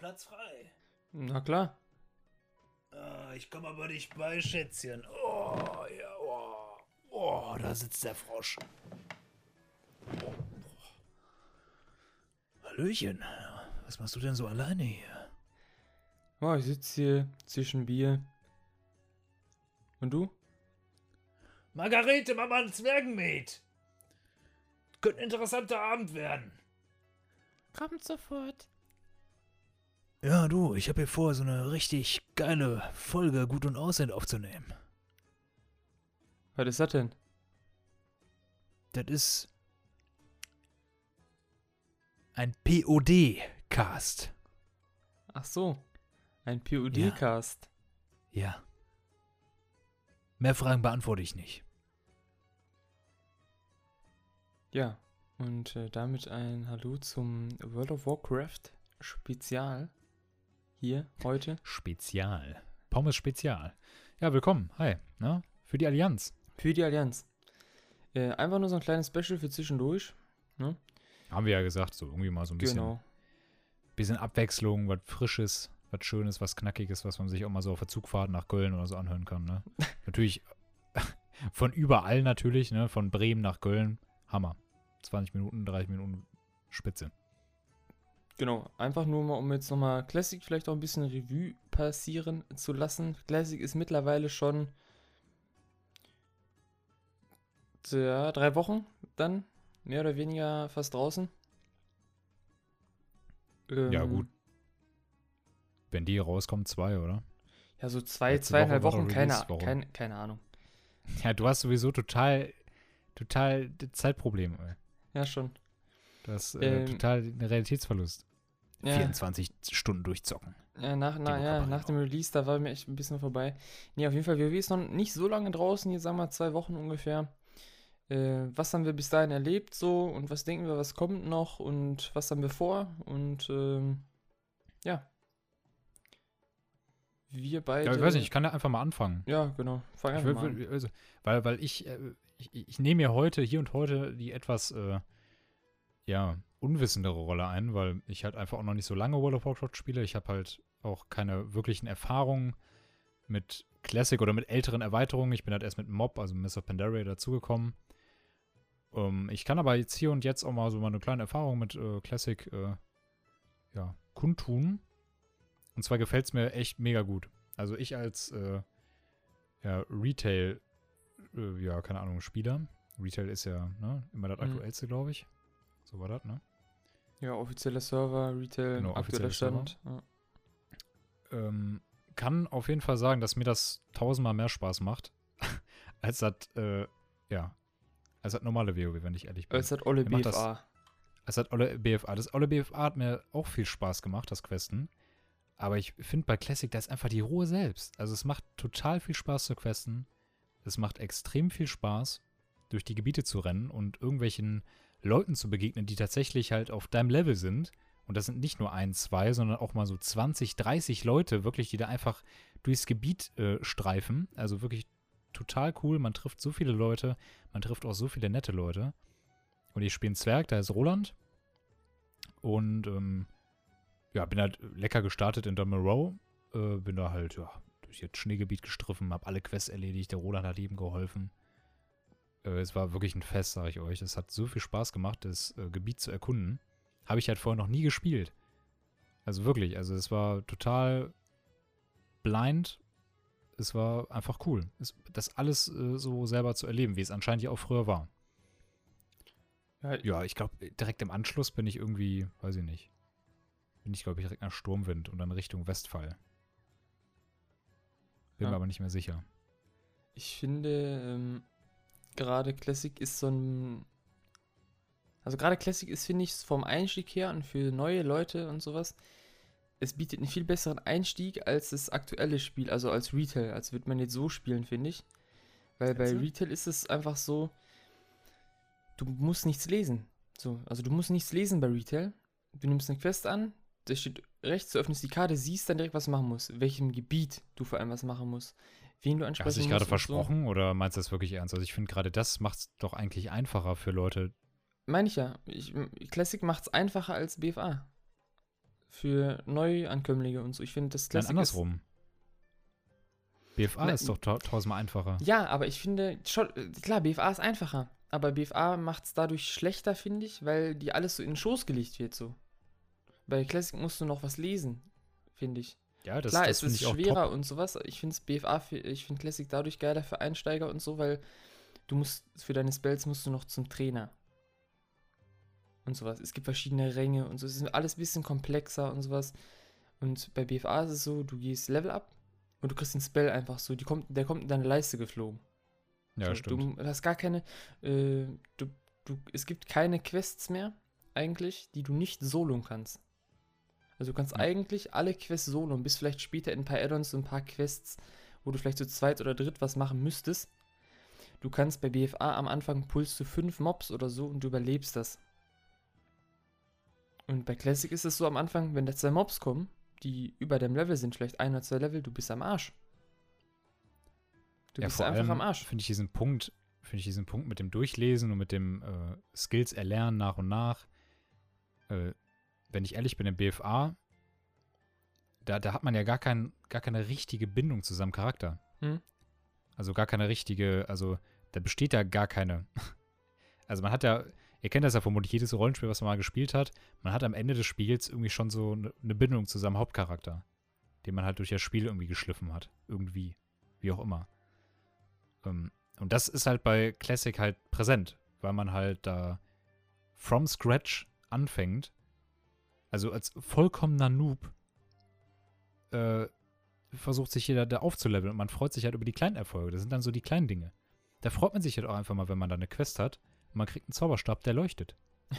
Platz frei? Na klar. Ah, ich komme aber nicht bei, Schätzchen. Oh, ja, oh. Oh, da sitzt der Frosch. Oh. Hallöchen. Was machst du denn so alleine hier? Oh, ich sitze hier zwischen Bier. Und du? Margarete, Mama, ein Zwergenmet. Könnte ein interessanter Abend werden. Kommt sofort. Ja, du, ich habe hier vor, so eine richtig geile Folge Gut und Aussehen aufzunehmen. Was ist das denn? Das ist ein POD-Cast. Ach so. Ein POD-Cast. Ja. Mehr Fragen beantworte ich nicht. Ja. Und äh, damit ein Hallo zum World of Warcraft Spezial. Hier, heute. Spezial. Pommes Spezial. Ja, willkommen. Hi. Na, für die Allianz. Für die Allianz. Äh, einfach nur so ein kleines Special für zwischendurch. Ne? Haben wir ja gesagt, so irgendwie mal so ein bisschen, Genau. bisschen Abwechslung, was Frisches, was Schönes, was Knackiges, was man sich auch mal so auf der Zugfahrt nach Köln oder so anhören kann. Ne? natürlich von überall natürlich, ne? von Bremen nach Köln. Hammer. 20 Minuten, 30 Minuten Spitze. Genau, einfach nur mal, um jetzt nochmal Classic vielleicht auch ein bisschen Revue passieren zu lassen. Classic ist mittlerweile schon ja, drei Wochen dann, mehr oder weniger fast draußen. Ja, Ähm, gut. Wenn die rauskommt, zwei, oder? Ja, so zwei, Letzte zweieinhalb Woche Wochen, keine, keine, keine Ahnung. Ja, du hast sowieso total, total Zeitprobleme. Ja, schon. Du hast äh, Ähm, total einen Realitätsverlust. Ja, 24 Stunden durchzocken. ja, nach, na, ja, nach dem Release, da war mir echt ein bisschen vorbei. Nee, auf jeden Fall, WoW ist noch nicht so lange draußen, hier sagen wir zwei Wochen ungefähr. Äh, was haben wir bis dahin erlebt so und was denken wir, was kommt noch und was haben wir vor und ähm, ja. Wir beide. Ja, ich weiß nicht, ich kann ja einfach mal anfangen. Ja, genau. Fang einfach will, mal an. also, weil, weil ich, äh, ich, ich nehme mir heute, hier und heute, die etwas, äh, ja, unwissendere Rolle ein, weil ich halt einfach auch noch nicht so lange World of Warcraft spiele. Ich habe halt auch keine wirklichen Erfahrungen mit Classic oder mit älteren Erweiterungen. Ich bin halt erst mit Mob, also Miss of Pandaria, dazugekommen. Ähm, ich kann aber jetzt hier und jetzt auch mal so mal eine kleine Erfahrung mit äh, Classic, äh, ja, kundtun. Und zwar gefällt es mir echt mega gut. Also ich als, äh, ja, Retail, äh, ja, keine Ahnung, Spieler. Retail ist ja, ne, immer das Mhm. aktuellste, glaube ich. So war das, ne? Ja, offizieller Server, Retail, Genau, aktueller offizieller Stand. Ja. ähm, kann auf jeden Fall sagen, dass mir das tausendmal mehr Spaß macht, als das, äh, ja, als das normale WoW, wenn ich ehrlich bin. Es hat Olle macht das? BFA. Es hat Olle BFA. Das Olle BFA hat mir auch viel Spaß gemacht, das Questen. Aber ich finde bei Classic, da ist einfach die Ruhe selbst. Also es macht total viel Spaß zu questen. Es macht extrem viel Spaß, durch die Gebiete zu rennen und irgendwelchen Leuten zu begegnen, die tatsächlich halt auf deinem Level sind. Und das sind nicht nur ein, zwei, sondern auch mal so 20, 30 Leute, wirklich, die da einfach durchs Gebiet äh, streifen. Also wirklich total cool. Man trifft so viele Leute, man trifft auch so viele nette Leute. Und ich spiele einen Zwerg, da ist Roland. Und ähm, ja, bin halt lecker gestartet in Domerow. Äh, bin da halt, ja, durch das Schneegebiet gestriffen, hab alle Quests erledigt. Der Roland hat ihm geholfen. Äh, es war wirklich ein Fest, sage ich euch. Es hat so viel Spaß gemacht, das äh, Gebiet zu erkunden. Habe ich halt vorher noch nie gespielt. Also wirklich, also es war total blind. Es war einfach cool. Es, das alles äh, so selber zu erleben, wie es anscheinend ja auch früher war. Ja, ich glaube, direkt im Anschluss bin ich irgendwie, weiß ich nicht. Bin ich, glaube ich, direkt nach Sturmwind und dann Richtung Westfall. Bin Ja. mir aber nicht mehr sicher. Ich finde, ähm, gerade Classic ist so ein. Also gerade Classic ist, finde ich, vom Einstieg her und für neue Leute und sowas, es bietet einen viel besseren Einstieg als das aktuelle Spiel, also als Retail. Also wird man jetzt so spielen, finde ich. Weil bei? Retail ist es einfach so, du musst nichts lesen. So, also du musst nichts lesen bei Retail. Du nimmst eine Quest an, da steht rechts, du öffnest die Karte, siehst dann direkt, was du machen musst. In welchem Gebiet du vor allem was machen musst. Wen du ansprechen Hast du dich gerade und so. versprochen oder meinst du das wirklich ernst? Also ich finde gerade das macht es doch eigentlich einfacher für Leute. Meine ich ja. Ich, Classic macht es einfacher als BFA. für Neuankömmlinge und so. Ich finde das Nein, Classic andersrum. BFA Na, ist doch tau- tausendmal einfacher. Ja, aber ich finde schon, klar, BFA ist einfacher. Aber BFA macht es dadurch schlechter, finde ich, weil dir alles so in den Schoß gelegt wird so. Bei Classic musst du noch was lesen, finde ich. Ja, das, Klar, das es ist schwerer top. und sowas. Ich finde BFA, ich finde Classic dadurch geiler für Einsteiger und so, weil du musst, für deine Spells musst du noch zum Trainer. Und sowas. Es gibt verschiedene Ränge und so. Es ist alles ein bisschen komplexer und sowas. Und bei BFA ist es so, du gehst Level up und du kriegst den Spell einfach so. Die kommt, der kommt in deine Leiste geflogen. Ja, so, stimmt. Du hast gar keine, äh, du, du, es gibt keine Quests mehr, eigentlich, die du nicht soloen kannst. Also du kannst Ja. eigentlich alle Quests soloen, bis vielleicht später in ein paar Add-ons und ein paar Quests, wo du vielleicht zu zweit oder dritt was machen müsstest. Du kannst bei BFA am Anfang pulst du fünf Mobs oder so und du überlebst das. Und bei Classic ist es so am Anfang, wenn da zwei Mobs kommen, die über dem Level sind, vielleicht ein oder zwei Level, du bist am Arsch. Du ja, bist einfach am Arsch. Finde ich diesen Punkt, finde ich diesen Punkt mit dem Durchlesen und mit dem äh, Skills erlernen nach und nach. Äh, wenn ich ehrlich bin, im BFA, da, da hat man ja gar, kein, gar keine richtige Bindung zu seinem Charakter. Hm. Also gar keine richtige, also da besteht ja gar keine. Also man hat ja, ihr kennt das ja vermutlich, jedes Rollenspiel, was man mal gespielt hat, man hat am Ende des Spiels irgendwie schon so eine ne Bindung zu seinem Hauptcharakter, den man halt durch das Spiel irgendwie geschliffen hat. Irgendwie. Wie auch immer. Ähm, und das ist halt bei Classic halt präsent, weil man halt da from scratch anfängt. Also als vollkommener Noob äh, versucht sich jeder da aufzuleveln und man freut sich halt über die kleinen Erfolge. Das sind dann so die kleinen Dinge. Da freut man sich halt auch einfach mal, wenn man da eine Quest hat und man kriegt einen Zauberstab, der leuchtet.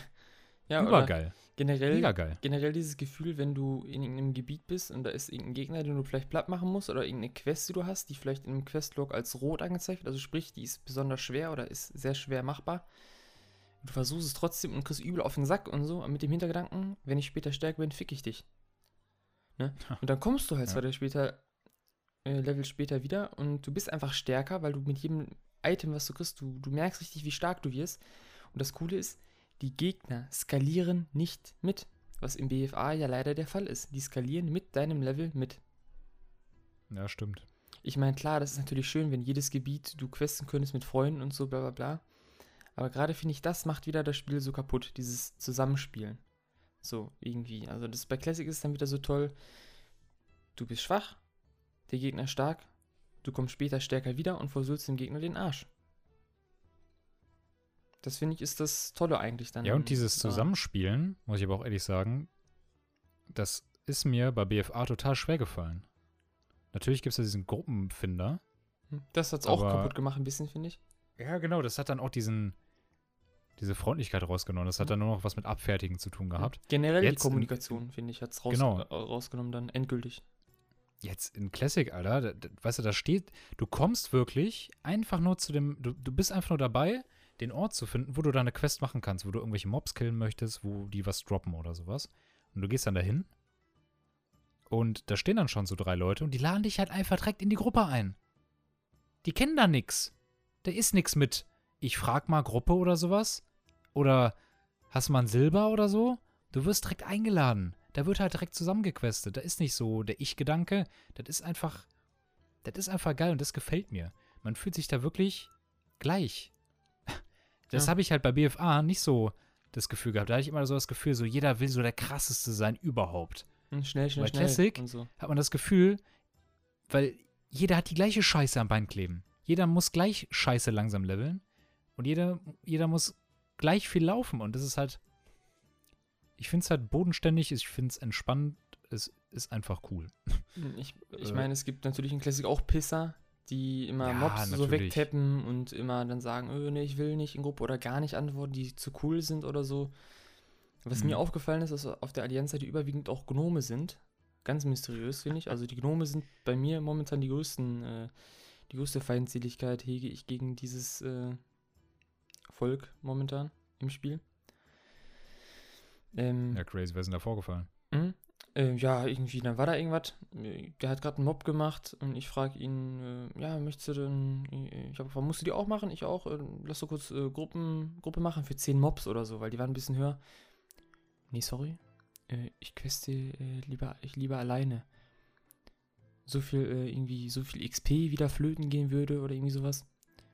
Ja, Übergeil. generell, Mega geil. generell dieses Gefühl, wenn du in irgendeinem Gebiet bist und da ist irgendein Gegner, den du vielleicht platt machen musst oder irgendeine Quest, die du hast, die vielleicht in einem Questlog als rot angezeigt wird, also sprich, die ist besonders schwer oder ist sehr schwer machbar. Du versuchst es trotzdem und kriegst übel auf den Sack und so, mit dem Hintergedanken, wenn ich später stärker bin, fick ich dich. Ne? Und dann kommst du halt Ja. zwei Level später, äh, Level später wieder und du bist einfach stärker, weil du mit jedem Item, was du kriegst, du, du merkst richtig, wie stark du wirst. Und das Coole ist, die Gegner skalieren nicht mit, was im BFA ja leider der Fall ist. Die skalieren mit deinem Level mit. Ja, stimmt. Ich meine, klar, das ist natürlich schön, wenn jedes Gebiet du questen könntest mit Freunden und so, bla bla bla. Aber gerade finde ich, das macht wieder das Spiel so kaputt, dieses Zusammenspielen. So, irgendwie. Also das bei Classic ist dann wieder so toll. Du bist schwach, der Gegner stark, du kommst später stärker wieder und versuchst dem Gegner den Arsch. Das finde ich ist das Tolle eigentlich dann. Ja, und dieses. Zusammenspielen, muss ich aber auch ehrlich sagen, das ist mir bei BFA total schwer gefallen. Natürlich gibt es ja diesen Gruppenfinder. Hm, Das hat es auch kaputt gemacht, ein bisschen, finde ich. Ja, genau, das hat dann auch diesen, diese Freundlichkeit rausgenommen. Das hat dann nur noch was mit Abfertigen zu tun gehabt. Generell Jetzt die Kommunikation, finde ich, hat es raus, Genau. äh, rausgenommen dann endgültig. Jetzt in Classic, Alter, da, da, weißt du, da steht, du kommst wirklich einfach nur zu dem, du, du bist einfach nur dabei, den Ort zu finden, wo du deine Quest machen kannst, wo du irgendwelche Mobs killen möchtest, wo die was droppen oder sowas. Und du gehst dann dahin und da stehen dann schon so drei Leute und die laden dich halt einfach direkt in die Gruppe ein. Die kennen da nix. Da ist nix mit, ich frag mal Gruppe oder sowas. Oder hast du mal ein Silber oder so? Du wirst direkt eingeladen. Da wird halt direkt zusammengequestet. Da ist nicht so der Ich-Gedanke. Das ist einfach, das ist einfach geil und das gefällt mir. Man fühlt sich da wirklich gleich. Das Ja. habe ich halt bei BFA nicht so das Gefühl gehabt. Da hatte ich immer so das Gefühl, so jeder will so der krasseste sein überhaupt. Hm, Schnell, schnell, Bei schnell. Classic Und so. Hat man das Gefühl, weil jeder hat die gleiche Scheiße am Bein kleben. Jeder muss gleich Scheiße langsam leveln und jeder, jeder muss gleich viel laufen und das ist halt, ich finde es halt bodenständig, ich finde es entspannt, es ist einfach cool. Hm, Ich, ich Äh. meine, es gibt natürlich in Classic auch Pisser, die immer Ja, Mobs so natürlich. wegtappen und immer dann sagen, öh, nee, ich will nicht in Gruppe oder gar nicht antworten, die zu cool sind oder so. Was Mhm. mir aufgefallen ist, dass auf der Allianz-Seite überwiegend auch Gnome sind. Ganz mysteriös, finde ich. Also die Gnome sind bei mir momentan die größten, äh, die größte Feindseligkeit hege ich gegen dieses äh, Volk momentan im Spiel. Ähm, Ja, crazy, was ist denn da vorgefallen? Äh, ja, irgendwie, dann war da irgendwas. Der hat gerade einen Mob gemacht und ich frage ihn, äh, ja, möchtest du denn, äh, ich habe gefragt, musst du die auch machen? Ich auch. Äh, lass so kurz äh, Gruppen, Gruppe machen für 10 Mobs oder so, weil die waren ein bisschen höher. Nee, sorry. äh, ich queste lieber, ich lieber alleine. So viel, äh, irgendwie, so viel XP wieder flöten gehen würde oder irgendwie sowas.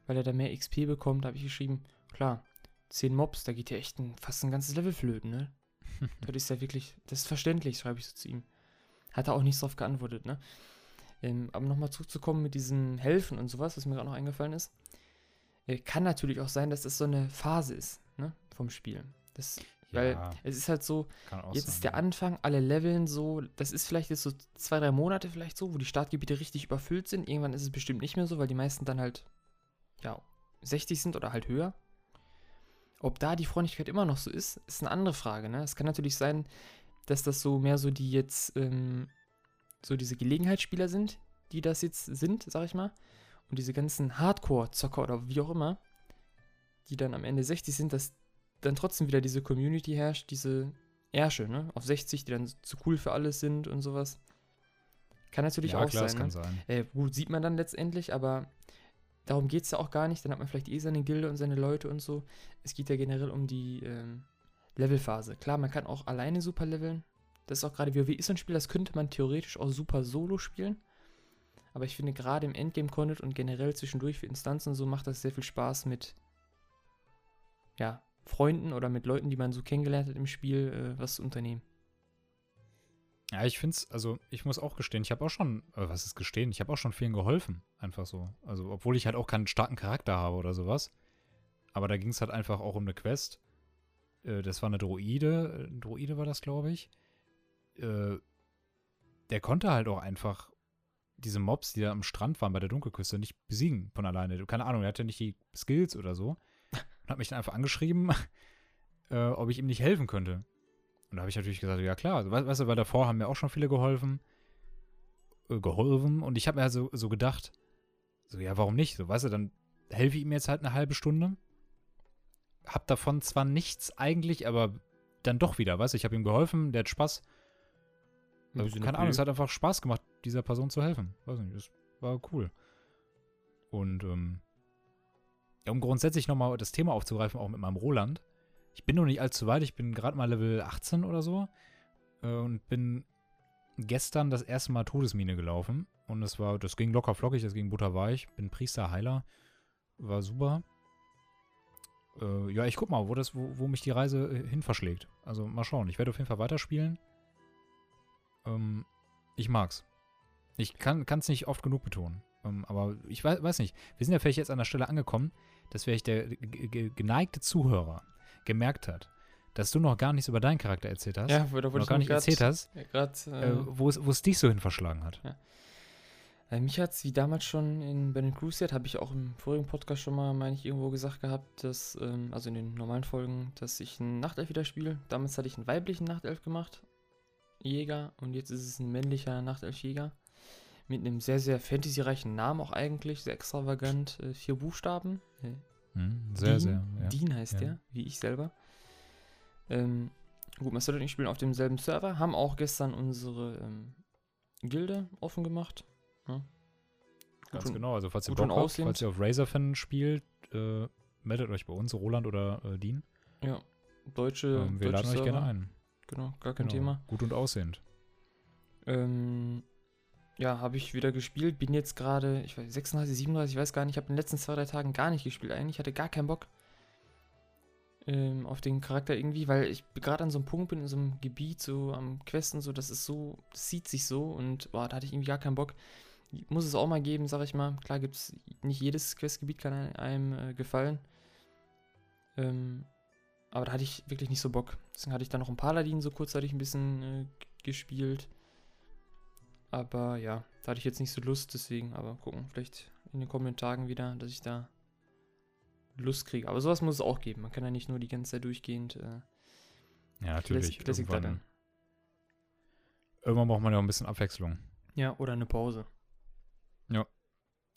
Weil er da mehr XP bekommt, habe ich geschrieben, klar, 10 Mobs, da geht ja echt ein, fast ein ganzes Level flöten, ne? das ist ja wirklich, das ist verständlich, schreibe ich so zu ihm. Hat er auch nicht so oft geantwortet, ne? Ähm, aber nochmal zurückzukommen mit diesen Helfen und sowas, was mir gerade noch eingefallen ist. Äh, kann natürlich auch sein, dass das so eine Phase ist, ne? Vom Spiel. Das, weil Ja, es ist halt so, jetzt sein, ist der ja. Anfang, alle Leveln so, das ist vielleicht jetzt so zwei, drei Monate vielleicht so, wo die Startgebiete richtig überfüllt sind. Irgendwann ist es bestimmt nicht mehr so, weil die meisten dann halt, ja, 60 sind oder halt höher. Ob da die Freundlichkeit immer noch so ist, ist eine andere Frage, ne? Es kann natürlich sein, dass das so mehr so die jetzt, ähm, so diese Gelegenheitsspieler sind, die das jetzt sind, sag ich mal. Und diese ganzen Hardcore-Zocker oder wie auch immer, die dann am Ende 60 sind, dass dann trotzdem wieder diese Community herrscht, diese Ärsche, ne? Auf 60, die dann zu cool für alles sind und sowas. Kann natürlich ja, auch klar, sein, das kann ne? sein. Äh, gut, sieht man dann letztendlich, aber darum geht es ja auch gar nicht. Dann hat man vielleicht eh seine Gilde und seine Leute und so. Es geht ja generell um die ähm, Levelphase. Klar, man kann auch alleine super leveln. Das ist auch gerade WoW ist ein Spiel, das könnte man theoretisch auch super solo spielen. Aber ich finde gerade im Endgame-Content und generell zwischendurch für Instanzen und so macht das sehr viel Spaß mit ja, Freunden oder mit Leuten, die man so kennengelernt hat im Spiel, äh, was zu unternehmen. Ja, ich finde es, also ich muss auch gestehen, ich habe auch schon, äh, was ist gestehen, ich habe auch schon vielen geholfen, einfach so. Also, obwohl ich halt auch keinen starken Charakter habe oder sowas. Aber da ging es halt einfach auch um eine Quest. Äh, das war eine Droide, äh, Droide war das, glaube ich. Äh, der konnte halt auch einfach diese Mobs, die da am Strand waren bei der Dunkelküste, nicht besiegen von alleine. Keine Ahnung, er hatte nicht die Skills oder so. Und hat mich dann einfach angeschrieben, äh, ob ich ihm nicht helfen könnte. Und da habe ich natürlich gesagt, ja klar, we weißt du, weil davor haben mir auch schon viele geholfen. Äh, geholfen. Und ich habe mir halt so, so gedacht, so, ja, warum nicht? So, weißt du, dann helfe ich ihm jetzt halt eine halbe Stunde. Hab davon zwar nichts eigentlich, aber dann doch wieder, weißt du, ich habe ihm geholfen, der hat Spaß. Also, keine Ahnung, es hat einfach Spaß gemacht, dieser Person zu helfen. Weiß nicht, das war cool. Und, ähm, ja, um grundsätzlich nochmal das Thema aufzugreifen, auch mit meinem Roland. Ich bin noch nicht allzu weit, ich bin gerade mal Level 18 oder so. Äh, und bin gestern das erste Mal Todesmine gelaufen. Und das war, das ging locker flockig, das ging butterweich. Bin Priester, Heiler. War super. Äh, ja, ich guck mal, wo, das, wo, wo mich die Reise äh, hin verschlägt. Also mal schauen. Ich werde auf jeden Fall weiterspielen. Ähm, ich mag's. Ich kann es nicht oft genug betonen. Ähm, aber ich weiß, weiß nicht. Wir sind ja vielleicht jetzt an der Stelle angekommen, dass vielleicht der ge- ge- geneigte Zuhörer gemerkt hat, dass du noch gar nichts über deinen Charakter erzählt hast. Ja, da wollte noch gar nicht erzählt hast, Gerade, äh, wo es wo es dich so hin verschlagen hat. Äh, mich hat es wie damals schon in Ben Cruciate, habe ich auch im vorigen Podcast schon mal, meine ich, irgendwo gesagt gehabt, dass, ähm, also in den normalen Folgen, dass ich einen Nachtelf wieder spiele. Damals hatte ich einen weiblichen Nachtelf gemacht, Jäger, und jetzt ist es ein männlicher Nachtelf-Jäger. Mit einem sehr, sehr fantasyreichen Namen auch eigentlich, sehr extravagant, äh, vier Buchstaben. Hm, sehr, Dean, sehr. Ja. Dean heißt Ja. der, wie ich selber. Ähm, gut, Marcel und ich spielen auf demselben Server, haben auch gestern unsere ähm, Gilde offen gemacht. Ne? Ganz und- genau. Also, falls ihr Bock habt, falls ihr auf Razorfan spielt, äh, meldet euch bei uns, Roland oder äh, Dean. Ja, deutsche. Ähm, wir deutsche laden euch gerne Server. ein. Genau, gar kein Genau. Thema. Gut und aussehend. Ähm, ja, habe ich wieder gespielt. Bin jetzt gerade, ich weiß, 36, 37, ich weiß gar nicht. Ich habe in den letzten zwei, drei Tagen gar nicht gespielt eigentlich. Hatte gar keinen Bock ähm, auf den Charakter irgendwie, weil ich gerade an so einem Punkt bin, in so einem Gebiet, so am Questen, so, das ist so, das sieht sich so und boah, da hatte ich irgendwie gar keinen Bock. Muss es auch mal geben, sag ich mal. Klar gibt es nicht jedes Questgebiet kann einem äh, gefallen. Ähm, aber da hatte ich wirklich nicht so Bock. Deswegen hatte ich dann noch einen Paladin so kurzzeitig ein bisschen äh, gespielt. Aber ja, da hatte ich jetzt nicht so Lust, deswegen, aber gucken, vielleicht in den kommenden Tagen wieder, dass ich da Lust kriege. Aber sowas muss es auch geben. Man kann ja nicht nur die ganze Zeit durchgehend äh, Ja, natürlich. Classic, Classic irgendwann, irgendwann braucht man ja auch ein bisschen Abwechslung. Ja, oder eine Pause.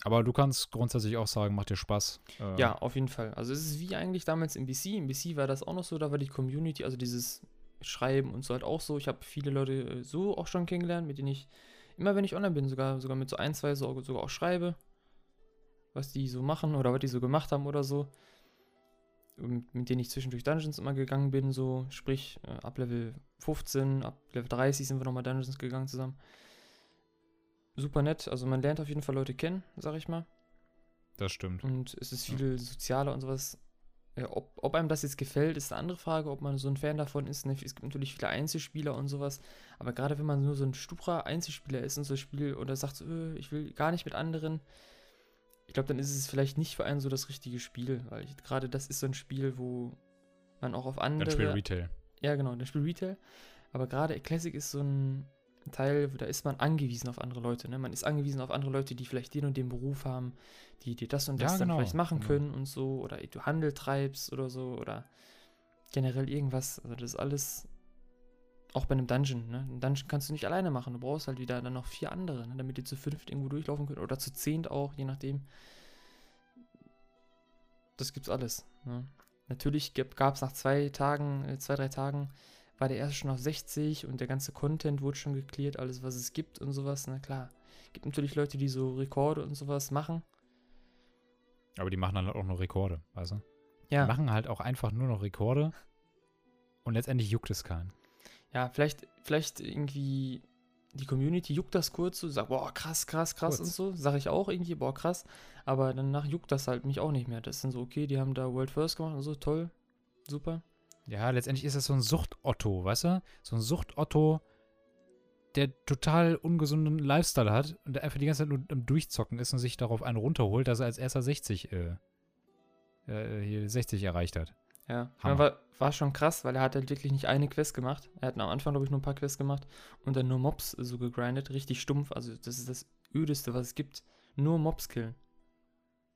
Aber du kannst grundsätzlich auch sagen, macht dir Spaß. Äh, Ja, auf jeden Fall. Also es ist wie eigentlich damals im BC. Im BC war das auch noch so, da war die Community, also dieses Schreiben und so halt auch so. Ich habe viele Leute äh, so auch schon kennengelernt, mit denen ich immer, wenn ich online bin, sogar, sogar mit so ein, zwei so, sogar auch schreibe, was die so machen oder was die so gemacht haben oder so. mit, mit denen ich zwischendurch Dungeons immer gegangen bin, so sprich äh, ab Level 15, ab Level 30 sind wir nochmal Dungeons gegangen zusammen. Super nett, also man lernt auf jeden Fall Leute kennen, sag ich mal. Das stimmt. Und es ist Ja. viel sozialer und sowas. Ja, ob, ob einem das jetzt gefällt, ist eine andere Frage, ob man so ein Fan davon ist. Ne? Es gibt natürlich viele Einzelspieler und sowas. Aber gerade wenn man nur so ein sturer Einzelspieler ist und so ein Spiel oder sagt, so, äh, ich will gar nicht mit anderen, ich glaube, dann ist es vielleicht nicht für einen so das richtige Spiel. Weil gerade das ist so ein Spiel, wo man auch auf andere. Dann Spiel Retail. Ja, genau, das Spiel Retail. Aber gerade Classic ist so ein Teil, wo da ist man angewiesen auf andere Leute. Ne? Man ist angewiesen auf andere Leute, die vielleicht den und den Beruf haben, die dir das und Ja, das dann genau, vielleicht machen genau. können und so. Oder du Handel treibst oder so. Oder generell irgendwas. Also das ist alles auch bei einem Dungeon. Ne? Ein Dungeon kannst du nicht alleine machen. Du brauchst halt wieder dann noch vier andere, ne? damit ihr zu fünft irgendwo durchlaufen könnt. Oder zu zehnt auch, je nachdem. Das gibt's alles. Ne? Natürlich gab es nach zwei Tagen, äh, zwei, drei Tagen, war der erste schon auf 60 und der ganze Content wurde schon geklärt, alles was es gibt und sowas. Na klar. Gibt natürlich Leute, die so Rekorde und sowas machen. Aber die machen dann halt auch nur Rekorde, weißt du? Ja. Die machen halt auch einfach nur noch Rekorde. Und letztendlich juckt es keinen. Ja, vielleicht, vielleicht irgendwie die Community juckt das kurz so, sagt, boah, krass, krass, krass Kurz. und so. Sag ich auch irgendwie, boah, krass. Aber danach juckt das halt mich auch nicht mehr. Das dann so, okay, die haben da World First gemacht und so, toll, super. Ja, letztendlich ist das so ein Sucht-Otto, weißt du? So ein Sucht-Otto, der total ungesunden Lifestyle hat und der einfach die ganze Zeit nur am Durchzocken ist und sich darauf einen runterholt, dass er als erster 60, äh, äh, hier 60 erreicht hat. Ja, war, war schon krass, weil er hat halt wirklich nicht eine Quest gemacht. Er hat am Anfang, glaube ich, nur ein paar Quests gemacht und dann nur Mobs so gegrindet, richtig stumpf. Also das ist das Ödeste, was es gibt. Nur Mobs killen.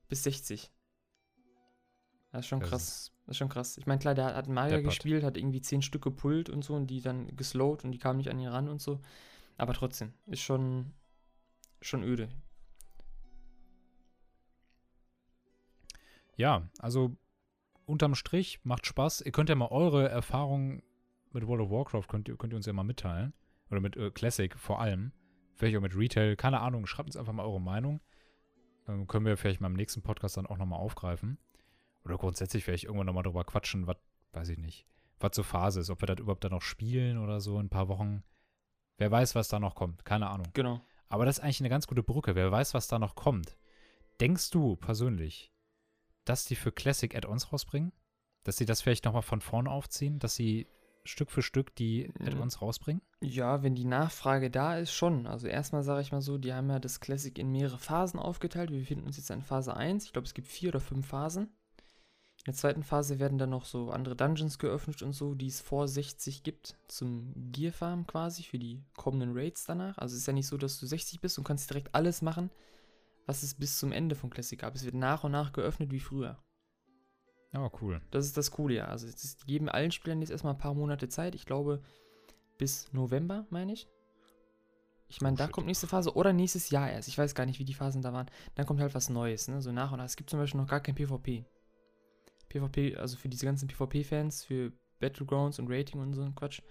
Bis 60. Das ist schon Das krass. ist- Das ist schon krass. Ich meine, klar, der hat- Magier Deppert. gespielt, hat irgendwie 10 Stück gepullt und so und die dann geslowt und die kamen nicht an ihn ran und so. Aber trotzdem, ist schon, schon öde. Ja, also unterm Strich macht Spaß. Ihr könnt ja mal eure Erfahrungen mit World of Warcraft könnt ihr, könnt ihr uns ja mal mitteilen. Oder mit äh, Classic vor allem. Vielleicht auch mit Retail, keine Ahnung. Schreibt uns einfach mal eure Meinung. Ähm, können wir vielleicht mal im nächsten Podcast dann auch nochmal aufgreifen. Oder grundsätzlich vielleicht irgendwann nochmal drüber quatschen, was, weiß ich nicht, was zur Phase ist. Ob wir das überhaupt dann noch spielen oder so in ein paar Wochen. Wer weiß, was da noch kommt. Keine Ahnung. Genau. Aber das ist eigentlich eine ganz gute Brücke. Wer weiß, was da noch kommt. Denkst du persönlich, dass die für Classic Add-ons rausbringen? Dass sie das vielleicht nochmal von vorne aufziehen? Dass sie Stück für Stück die Mhm. Add-ons rausbringen? Ja, wenn die Nachfrage da ist, schon. Also erstmal sage ich mal so, die haben ja das Classic in mehrere Phasen aufgeteilt. Wir befinden uns jetzt in Phase 1. Ich glaube, es gibt vier oder fünf Phasen. In der zweiten Phase werden dann noch so andere Dungeons geöffnet und so, die es vor 60 gibt, zum Gear Farm quasi, für die kommenden Raids danach. Also es ist ja nicht so, dass du 60 bist und kannst direkt alles machen, was es bis zum Ende von Classic gab. Es wird nach und nach geöffnet wie früher. Ja, cool. Das ist das Coole, ja. Also es geben allen Spielern jetzt erstmal ein paar Monate Zeit. Ich glaube, bis November, meine ich. Ich meine, Oh, da shit. kommt nächste Phase oder nächstes Jahr erst. Ich weiß gar nicht, wie die Phasen da waren. Dann kommt halt was Neues, ne? So nach und nach. Es gibt zum Beispiel noch gar kein PvP. PvP, also für diese ganzen PvP-Fans, für Battlegrounds und Rating und so ein Quatsch.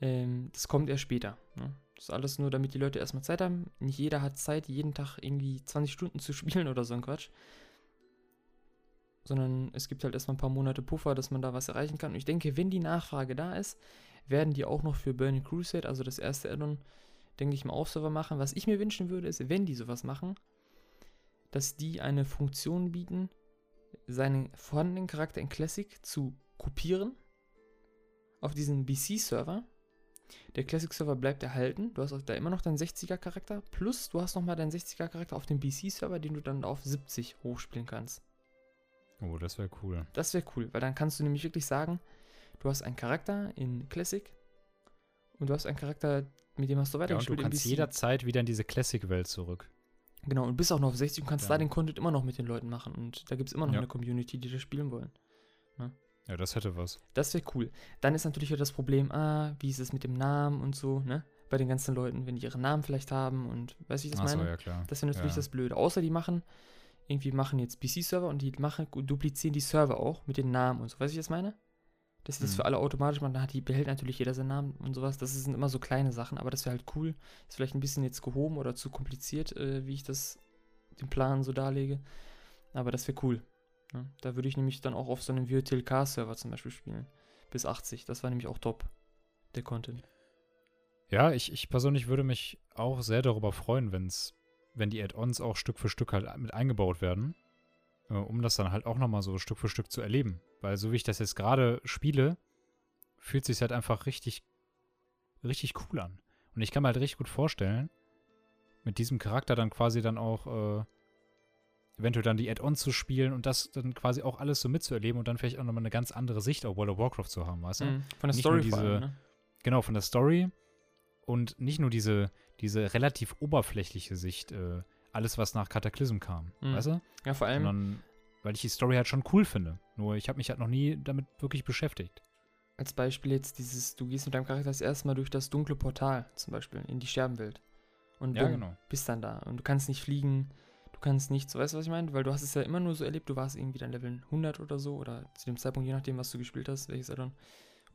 Ähm, das kommt erst später. Ne? Das ist alles nur, damit die Leute erstmal Zeit haben. Nicht jeder hat Zeit, jeden Tag irgendwie 20 Stunden zu spielen oder so ein Quatsch sondern es gibt halt erstmal ein paar Monate Puffer, dass man da was erreichen kann. Und ich denke, wenn die Nachfrage da ist, werden die auch noch für Burning Crusade, also das erste Addon, denke ich mal, auf Server machen. Was ich mir wünschen würde, ist, wenn die sowas machen, dass die eine Funktion bieten, seinen vorhandenen Charakter in Classic zu kopieren auf diesen BC-Server. Der Classic-Server bleibt erhalten. Du hast auch da immer noch deinen 60er-Charakter. Plus, du hast nochmal deinen 60er-Charakter auf dem BC-Server, den du dann auf 70 hochspielen kannst. Oh, das wäre cool. Das wäre cool, weil dann kannst du nämlich wirklich sagen, du hast einen Charakter in Classic und du hast einen Charakter, mit dem hast du Ja, und du weitergespielt kannst jederzeit wieder in diese Classic-Welt zurück. Genau, und bist auch noch auf 60 und kannst Ja. da den Content immer noch mit den Leuten machen. Und da gibt es immer noch Ja. eine Community, die das spielen wollen. Ja, das hätte was. Das wäre cool. Dann ist natürlich wieder das Problem, ah, wie ist es mit dem Namen und so, ne? Bei den ganzen Leuten, wenn die ihren Namen vielleicht haben und weiß ich das Achso, meine? ja klar. Das wäre natürlich ja. das Blöde. Außer die machen, irgendwie machen jetzt PC-Server und die machen, duplizieren die Server auch mit den Namen und so. Wie ich das meine? Dass sie das Mhm. für alle automatisch machen, dann hat die, behält natürlich jeder seinen Namen und sowas. Das sind immer so kleine Sachen, aber das wäre halt cool. Ist vielleicht ein bisschen jetzt gehoben oder zu kompliziert, äh, wie ich das den Plan so darlege. Aber das wäre cool. Ne? Da würde ich nämlich dann auch auf so einem VTLK-Server zum Beispiel spielen. Bis 80. Das war nämlich auch top, der Content. Ja, ich, ich persönlich würde mich auch sehr darüber freuen, wenn's, wenn die Add-ons auch Stück für Stück halt mit eingebaut werden, äh, um das dann halt auch nochmal so Stück für Stück zu erleben. Weil so wie ich das jetzt gerade spiele, fühlt sich halt einfach richtig, richtig cool an. Und ich kann mir halt richtig gut vorstellen, mit diesem Charakter dann quasi dann auch äh, eventuell dann die Add-ons zu spielen und das dann quasi auch alles so mitzuerleben und dann vielleicht auch nochmal eine ganz andere Sicht auf World of Warcraft zu haben, weißt du? Mhm. Von der Nicht Story vor allem, diese- ne? Genau, von der Story und nicht nur diese, diese relativ oberflächliche Sicht, äh, alles, was nach Cataclysm kam, Mhm. weißt du? Ja, vor allem, Sondern, weil ich die Story halt schon cool finde. Nur ich habe mich halt noch nie damit wirklich beschäftigt. als Beispiel jetzt dieses, du gehst mit deinem Charakter das erste Mal durch das dunkle Portal, zum Beispiel, in die Scherbenwelt. Und Ja, bumm, genau. bist dann da. Und du kannst nicht fliegen, du kannst nichts, weißt du, was ich meine? Weil du hast es ja immer nur so erlebt, du warst irgendwie dann Level 100 oder so, oder zu dem Zeitpunkt, je nachdem, was du gespielt hast, welches Addon.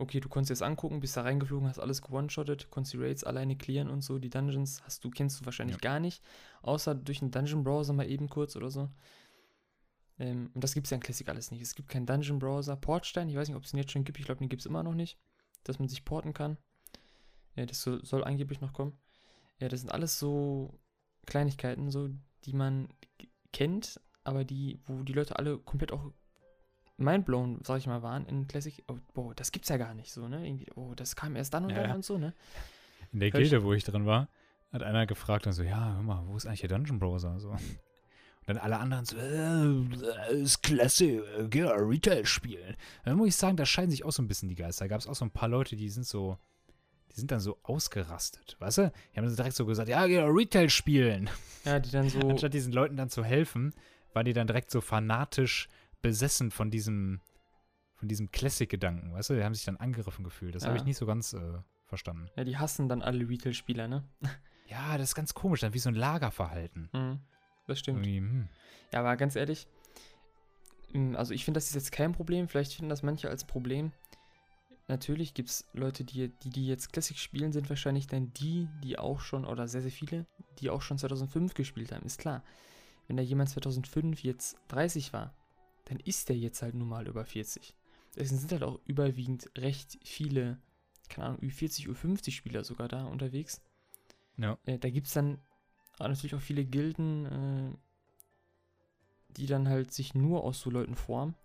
Okay, du konntest jetzt angucken, bist da reingeflogen, hast alles gewone-shottet, konntest die Raids alleine clearen und so, die Dungeons hast du, kennst du wahrscheinlich Ja. gar nicht, außer durch einen Dungeon-Browser mal eben kurz oder so. Ähm, und das gibt es ja in Classic alles nicht. Es gibt keinen Dungeon-Browser. Portstein, ich weiß nicht, ob es den jetzt schon gibt, ich glaube, den gibt es immer noch nicht, dass man sich porten kann. Ja, das soll, soll angeblich noch kommen. Ja, das sind alles so Kleinigkeiten, so, die man kennt, aber die, wo die Leute alle komplett auch mindblown, sag ich mal, waren in Classic. Oh, boah, das gibt's ja gar nicht so, ne? Irgendwie, oh, das kam erst dann und Ja, dann und so, ne? In der Hör ich- Gilde, wo ich drin war, hat einer gefragt und so, ja, hör mal, wo ist eigentlich der Dungeon Browser? So. Und dann alle anderen so, äh, ist klasse, äh, geh mal Retail spielen. Dann muss ich sagen, da scheiden sich auch so ein bisschen die Geister. Da gab es auch so ein paar Leute, die sind so, die sind dann so ausgerastet, weißt du? Die haben dann direkt so gesagt, ja, geh Retail spielen. Ja, die dann so. Anstatt diesen Leuten dann zu helfen, waren die dann direkt so fanatisch besessen von diesem, von diesem Classic-Gedanken, weißt du? Die haben sich dann angegriffen gefühlt. Das habe Ja. ich nicht so ganz äh, verstanden. ja, die hassen dann alle Retail-Spieler, ne? Ja, das ist ganz komisch, dann wie so ein Lagerverhalten. Mhm. Das stimmt. Hm. Ja, aber ganz ehrlich, ähm, also ich finde, das ist jetzt kein Problem. Vielleicht finden das manche als Problem. Natürlich gibt es Leute, die, die, die jetzt Classic spielen, sind wahrscheinlich dann die, die auch schon, oder sehr, sehr viele, die auch schon 2005 gespielt haben. Ist klar. Wenn da jemand 2005 jetzt 30 war, dann ist der jetzt halt nun mal über 40. Deswegen sind halt auch überwiegend recht viele, keine Ahnung, Ü40, Ü50 Spieler sogar da unterwegs. Ja. Äh, da gibt es dann natürlich auch viele Gilden, äh, die dann halt sich nur aus so Leuten formen,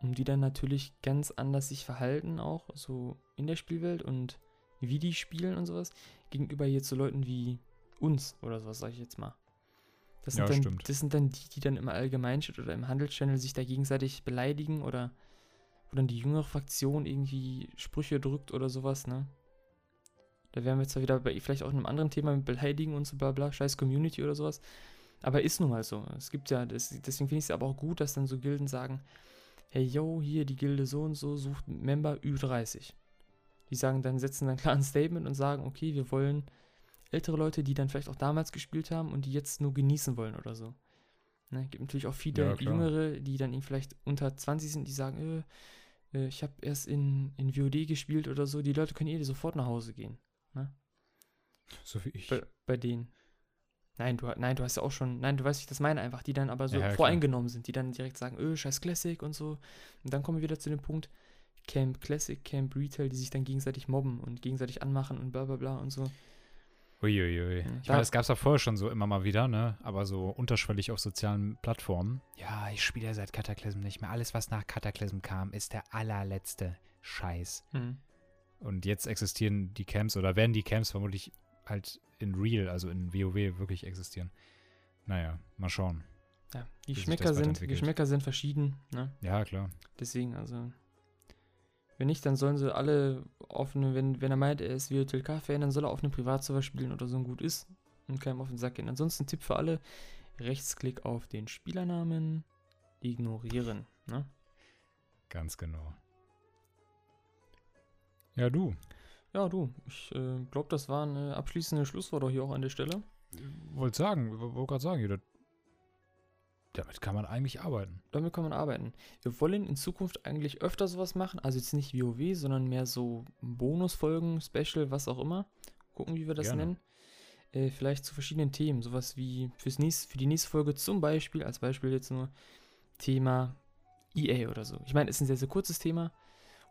um die dann natürlich ganz anders sich verhalten, auch so in der Spielwelt und wie die spielen und sowas, gegenüber jetzt so Leuten wie uns oder sowas, sag ich jetzt mal. Das sind, Ja, dann, das sind dann die, die dann im Allgemeinschnitt oder im Handelschannel sich da gegenseitig beleidigen oder wo dann die jüngere Fraktion irgendwie Sprüche drückt oder sowas, ne? Da wären wir zwar wieder bei vielleicht auch einem anderen Thema mit Beleidigen und so bla bla, scheiß Community oder sowas. Aber ist nun mal so. Es gibt ja, das, deswegen finde ich es aber auch gut, dass dann so Gilden sagen, hey yo, hier die Gilde so und so sucht Member Ü30. Die sagen dann, setzen dann klar ein Statement und sagen, okay, wir wollen ältere Leute, die dann vielleicht auch damals gespielt haben und die jetzt nur genießen wollen oder so. Ne, gibt natürlich auch viele Ja. Jüngere, die dann irgendwie vielleicht unter 20 sind, die sagen, äh, äh, ich habe erst in, in WoD gespielt oder so. Die Leute können eh sofort nach Hause gehen. So wie ich. Bei, bei denen. Nein du, nein, du hast ja auch schon, nein, du weißt, wie ich das meine einfach, die dann aber so Ja, ja, klar. voreingenommen sind, die dann direkt sagen, öh, scheiß Classic und so. Und dann kommen wir wieder zu dem Punkt, Camp Classic, Camp Retail, die sich dann gegenseitig mobben und gegenseitig anmachen und bla bla bla und so. Uiuiui. Ja, Ich da- meine, das gab es ja vorher schon so immer mal wieder, ne? Aber so unterschwellig auf sozialen Plattformen. Ja, ich spiele ja seit Cataclysm nicht mehr. Alles, was nach Cataclysm kam, ist der allerletzte Scheiß. Hm. Und jetzt existieren die Camps oder werden die Camps vermutlich halt in Real, also in WoW wirklich existieren. Naja, mal schauen. Ja, die das sind. Geschmäcker sind verschieden, ne? Ja, klar. Deswegen, also. Wenn nicht, dann sollen sie alle auf eine, wenn, wenn er meint, er ist WTLK-Fan, dann soll er auf einem Privatserver spielen oder so ein gut ist und keinem auf den Sack gehen. Ansonsten Tipp für alle: Rechtsklick auf den Spielernamen, ignorieren. Ne? Ganz genau. Ja, du. Ja, du, ich äh, glaube, das war ein äh, abschließendes Schlusswort auch hier auch an der Stelle. Wollte sagen, wollte gerade sagen, Judith, damit kann man eigentlich arbeiten. Damit kann man arbeiten. Wir wollen in Zukunft eigentlich öfter sowas machen. Also jetzt nicht WoW, sondern mehr so Bonusfolgen, Special, was auch immer. Gucken, wie wir das Gerne. nennen. Äh, vielleicht zu verschiedenen Themen. Sowas wie fürs nächste, für die nächste Folge zum Beispiel, als Beispiel jetzt nur Thema EA oder so. Ich meine, ist ein sehr, sehr kurzes Thema.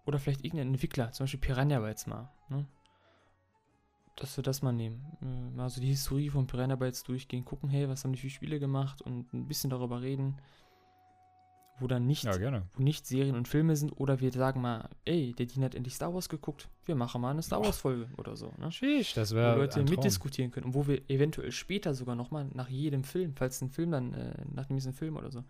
Oder vielleicht irgendein Entwickler, zum Beispiel Piranha Bytes mal. Ne? Dass wir das mal nehmen. Äh, mal so die Historie von Piranha Bytes durchgehen, gucken, hey, was haben die für Spiele gemacht und ein bisschen darüber reden. Wo dann nicht, Ja, wo nicht Serien und Filme sind. Oder wir sagen mal, ey, der Dean hat endlich Star Wars geguckt. Wir machen mal eine Star. Wars Folge oder so. Ne? Sheesh, das wo wäre Leute ein Traum. mitdiskutieren können und wo wir eventuell später sogar nochmal nach jedem Film, falls ein Film dann, äh, nach dem nächsten Film oder so,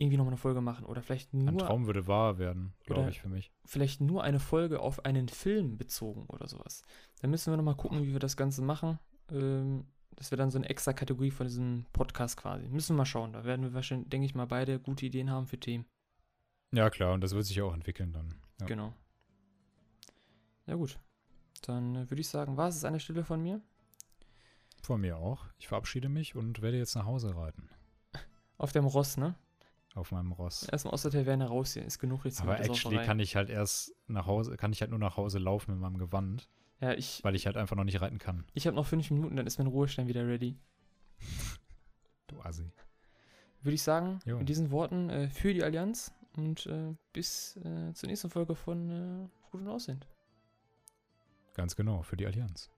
irgendwie nochmal eine Folge machen oder vielleicht Ein nur, Traum würde wahr werden, glaube ich, für mich. vielleicht nur eine Folge auf einen Film bezogen oder sowas. Dann müssen wir nochmal gucken, wie wir das Ganze machen. Ähm, das wäre dann so eine extra Kategorie von diesem Podcast quasi. Müssen wir mal schauen. Da werden wir wahrscheinlich, denke ich mal, beide gute Ideen haben für Themen. Ja, klar, und das wird sich auch entwickeln dann. Ja. Genau. Ja gut. Dann äh, würde ich sagen, war es es an der Stelle von mir. Von mir auch. Ich verabschiede mich und werde jetzt nach Hause reiten. Auf dem Ross, ne? Auf meinem Ross. Erstmal aus der Taverne raus hier. Ist genug jetzt Aber actually kann ich halt erst nach Hause, kann ich halt nur nach Hause laufen mit meinem Gewand, Ja, ich, weil ich halt einfach noch nicht reiten kann. ich habe noch fünf Minuten, dann ist mein Ruhestand wieder ready. Du Assi. Würde ich sagen, Jo. mit diesen Worten äh, für die Allianz und äh, bis äh, zur nächsten Folge von äh, Gut und Aussehen. Ganz genau, für die Allianz.